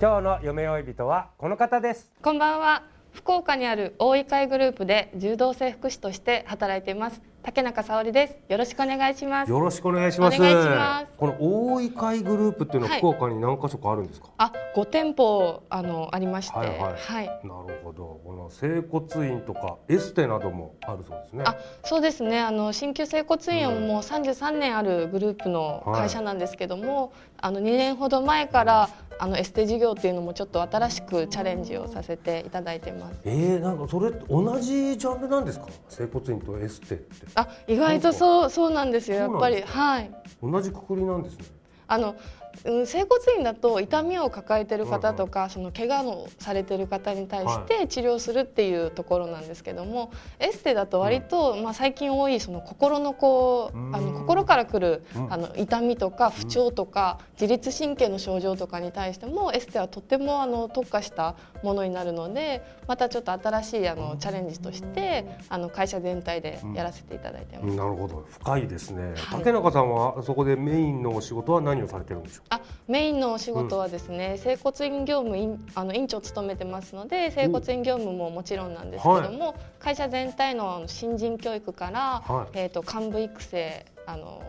今日の夢追い人はこの方ですこんばんは。福岡にある大井会グループで柔道整復師として働いています。竹中沙織です。よろしくお願いします。よろしくお願いします。お願いしますこの大井会グループっていうのははい福岡に何箇所かあるんですか？あ、5店舗あのありまして、はいはいはい。なるほど。この整骨院とかエステなどもあるそうですね。あ、そうですね。あの新旧整骨院はもう33年あるグループの会社なんですけども、あの2年ほど前からあのエステ事業っていうのもちょっと新しくチャレンジをさせていただいてます。えー、なんかそれ同じジャンルなんですか？整骨院とエステってあ、意外とそうそうなんですよ。やっぱりはい。同じくくりなんですね。あのうん整骨院だと痛みを抱えてる方とか、その怪我のされてる方に対して治療するっていうところなんですけども、エステだと割と、まあ、最近多いその心のこううん。あの心からくる、うん。あの痛みとか不調とか、自律神経の症状とかに対してもエステはとってもあの特化したものになるのでまたちょっと新しいあのチャレンジとしてあの会社全体でやらせていただいてます。なるほど。深いですね。はい。竹中さんはそこでメインのお仕事は何をされてるんでしょう？あメインのお仕事はですね、整骨院業務院あの院長を務めてますので整骨院業務ももちろんなんですけども、会社全体の新人教育から、はいえー、と幹部育成あの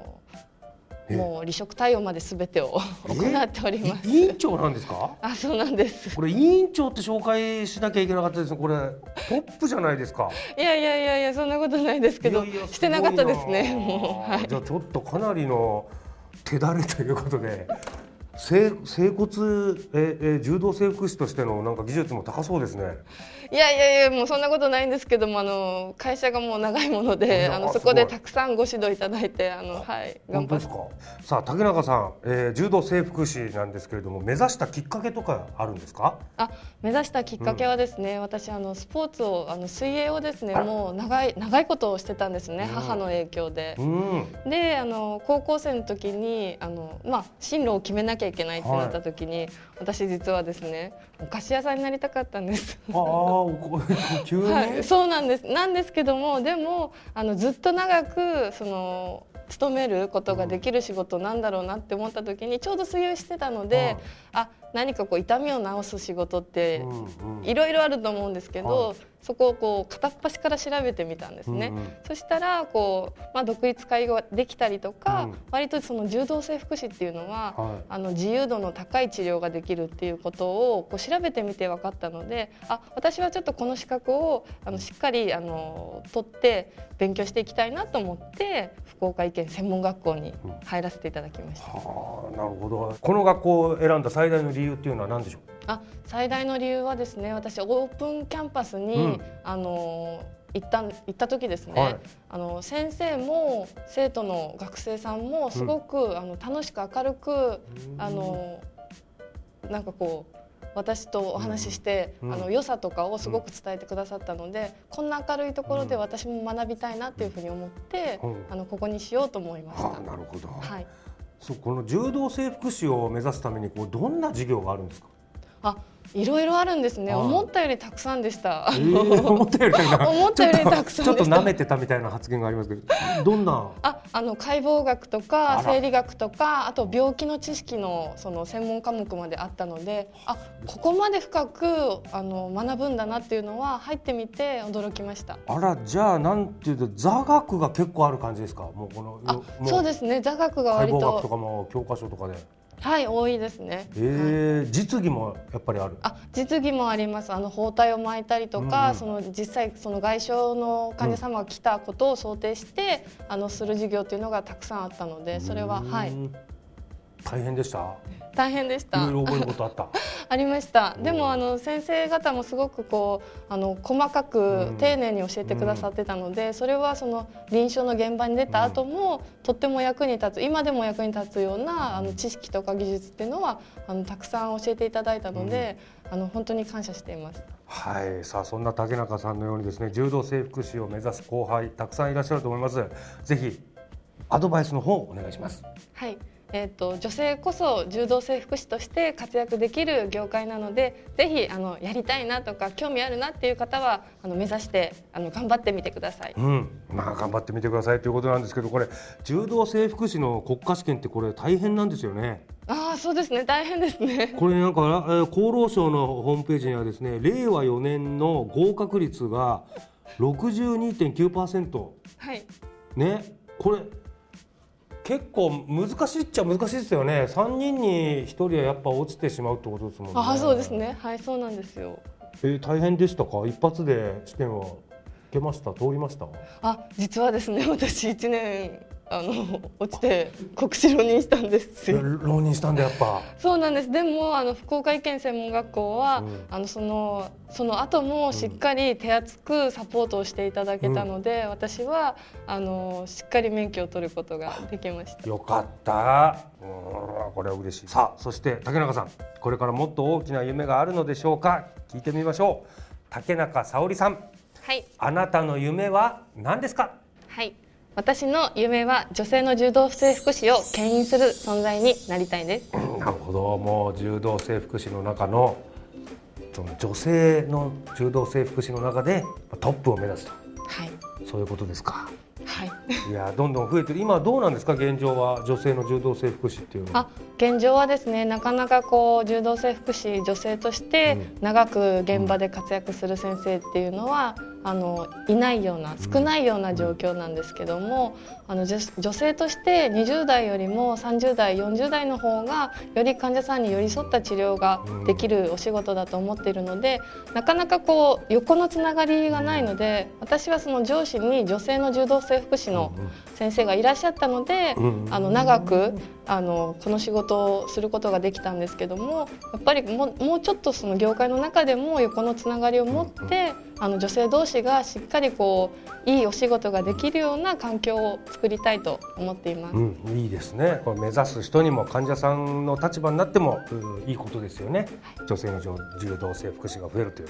え？もう離職対応まで全てを行っております。い委員長なんですか？あそうなんですこれ委員長って紹介しなきゃいけなかったですね。これトップじゃないですか。いやいやいやいやそんなことないですけどいやいやしてなかったですねもう、はい、じゃあちょっとかなりの手だれということで。整整骨ええ柔道整復師としてのなんか技術も高そうですね。いやいやいやもうそんなことないんですけどもあの会社がもう長いものいでやあのそこでたくさんご指導いただいてあのはい頑張って。さあ竹中さん、えー、柔道整復師なんですけれども目指したきっかけとかあるんですか？あ目指したきっかけはですね、私あのスポーツをあの水泳をですねもう長い長いことをしてたんですね、母の影響でう。ん。であの高校生の時にあの、まあ、進路を決めなきゃいけないってなった時に、私実はですねお菓子屋さんになりたかったんです。ああ 急に？はい、そうなんですなんですけどもでもあのずっと長くその勤めることができる仕事なんだろうなって思った時にちょうど水泳してたので、あ何かこう痛みを治す仕事ってうんうんいろいろあると思うんですけど、はいそこをこう片っ端から調べてみたんですね。うんうんそしたらこう、まあ、独立会ができたりとか、うん割とその柔道整復師っていうのは、はいあの自由度の高い治療ができるっていうことをこう調べてみて分かったのであ私はちょっとこの資格をあのしっかりあの取って勉強していきたいなと思って福岡医研専門学校に入らせていただきました。はあなるほど。この学校を選んだ最大の理由っていうのは何でしょう？あ最大の理由はですね私オープンキャンパスに、うん。あの行った行った時ですね、はい。あの先生も生徒の学生さんもすごく、あの楽しく明るくあのなんかこう私とお話しして、うん。あの良さとかをすごく伝えてくださったので、こんな明るいところで私も学びたいなっていうふうに思って、うん。あのここにしようと思いました。はあなるほど。はい。そうこの柔道整復師を目指すためにこうどんな授業があるんですか？あいろいろあるんですね、はい。思ったよりたくさんでした。えー、思ったよりな 思ったよりたくさんちょっと舐めてたみたいな発言がありますけどどんな？ああの解剖学とあから。生理学とかあと病気の知識のその専門科目まであったのであここまで深くあの学ぶんだなっていうのは入ってみて驚きました。あらじゃあなんていうと座学が結構ある感じですか？もうこのあそうですね。座学が割解剖学ととかも教科書とかではい多いですね。えー、実技もやっぱりある？あ実技もあります。あの包帯を巻いたりとか、うんうん。その実際その外傷の患者様が来たことを想定して、あのする授業っていうのがたくさんあったのでそれははい。うん。大変でした？大変でした。いろいろ覚えることあった ありました。でうんもあの先生方もすごくこうあの細かうくん。丁寧に教えてくださってたので、それはその臨床の現場に出た後も、とっても役に立つ今でも役に立つようなあの知識とか技術っていうのはあのたくさん教えていただいたので、あの本当に感謝しています。はい。さあそんな竹中さんのようにですね柔道整復師を目指す後輩たくさんいらっしゃると思います。ぜひアドバイスの方お願いします。はい、えー、と女性こそ柔道整復師として活躍できる業界なのでぜひあのやりたいなとか興味あるなっていう方はあの目指してあの頑張ってみてください。うん。まあ頑張ってみてくださいということなんですけどこれ柔道整復師の国家試験ってこれ大変なんですよね。ああそうですね。大変ですね。これなんか、えー厚労省のホームページにはですね令和4年の合格率が62.9%はい。ね。これ結構難しいっちゃ難しいですよね。3人に1人はやっぱ落ちてしまうってことですもんね。ああそうですね。はいそうなんですよ。えー大変でしたか？一発で試験は受けました？通りました？あ実はですね 私一年あの落ちて国試浪人したんです。よ。浪人したんだやっぱ。そうなんです。でもあの福岡医研専門学校は、うん。あのそのその後もしっかり手厚くサポートをしていただけたので、私はあのしっかり免許を取ることができました。よかった。うんこれは嬉しい。さあそして竹中さん。これからもっと大きな夢があるのでしょうか？聞いてみましょう。竹中沙織さん。はい。あなたの夢は何ですか？はい。私の夢は女性の柔道整復師を牽引する存在になりたいです。なるほど。もう柔道整復師の中のその女性の柔道整復師の中でトップを目指すと。はい。そういうことですか。はい。いやどんどん増えてる。今どうなんですか？現状は女性の柔道整復師っていうのは。あ現状はですねなかなかこう柔道整復師女性として長く現場で活躍する先生っていうのは、あのいないような少ないような状況なんですけども、あの女女性として20代よりも30代40代の方がより患者さんに寄り添った治療ができるお仕事だと思っているのでなかなかこう横のつながりがないので私はその上司に女性の柔道整復師の先生がいらっしゃったので、うん。あの長くあのこの仕事をすることができたんですけどもやっぱりもうもうちょっとその業界の中でも横のつながりを持って、あの女性同士がしっかりこういいお仕事ができるような環境を作りたいと思っています。うん、いいですね。これ目指す人にも患者さんの立場になっても、うんいいことですよね。女性の柔柔道整復師が増えるという。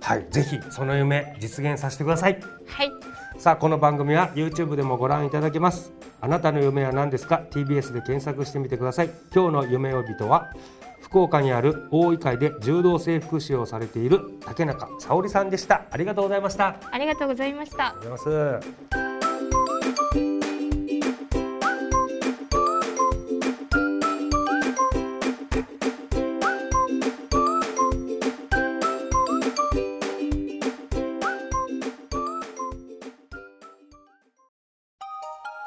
はい、ぜひその夢実現させてください。はいさあこの番組は YouTube でもご覧いただけます。あなたの夢は何ですか？TBS で検索してみてください。今日の夢呼人は福岡にある大井会で柔道整復師をされている竹中沙織さんでした。ありがとうございました。ありありがとうございました。がとうございます。